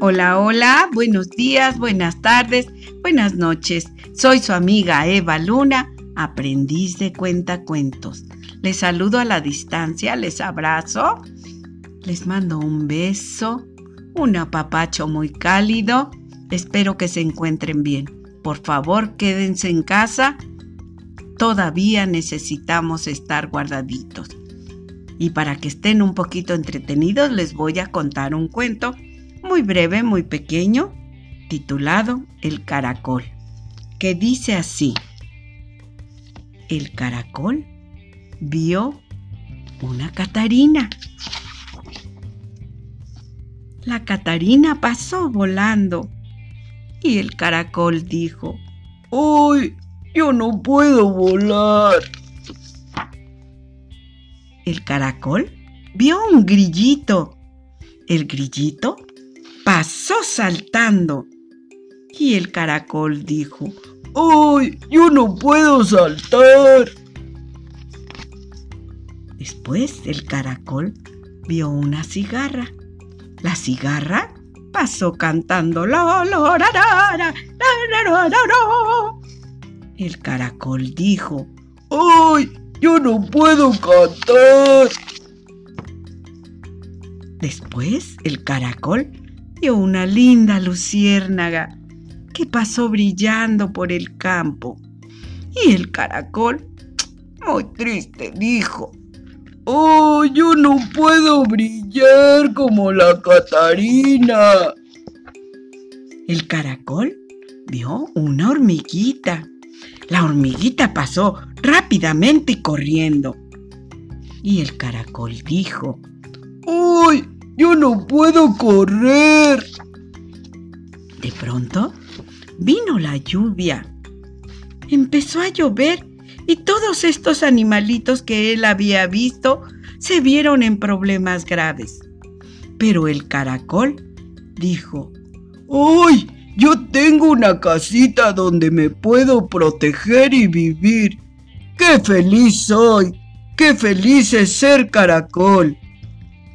Hola, hola, buenos días, buenas tardes, buenas noches. Soy su amiga Eva Luna, aprendiz de cuentacuentos. Les saludo a la distancia, les abrazo, les mando un beso, un apapacho muy cálido. Espero que se encuentren bien. Por favor, quédense en casa. Todavía necesitamos estar guardaditos. Y para que estén un poquito entretenidos, les voy a contar un cuento muy breve, muy pequeño, titulado El caracol, que dice así. El caracol vio una Catarina. La Catarina pasó volando y el caracol dijo, ¡Uy! Yo no puedo volar. El caracol vio un grillito. El grillito pasó saltando. Y el caracol dijo, ¡Ay, yo no puedo saltar! Después el caracol vio una cigarra. La cigarra pasó cantando la, El caracol dijo, ¡Ay, yo no puedo cantar! Después el caracol vio una linda luciérnaga que pasó brillando por el campo. Y el caracol, muy triste, dijo, ¡Oh, yo no puedo brillar como la Catarina! El caracol vio una hormiguita. La hormiguita pasó rápidamente corriendo. Y el caracol dijo, ¡Uy! Yo no puedo correr. De pronto vino la lluvia. Empezó a llover y todos estos animalitos que él había visto se vieron en problemas graves. Pero el caracol dijo, ¡Uy! Yo tengo una casita donde me puedo proteger y vivir. ¡Qué feliz soy! ¡Qué feliz es ser caracol!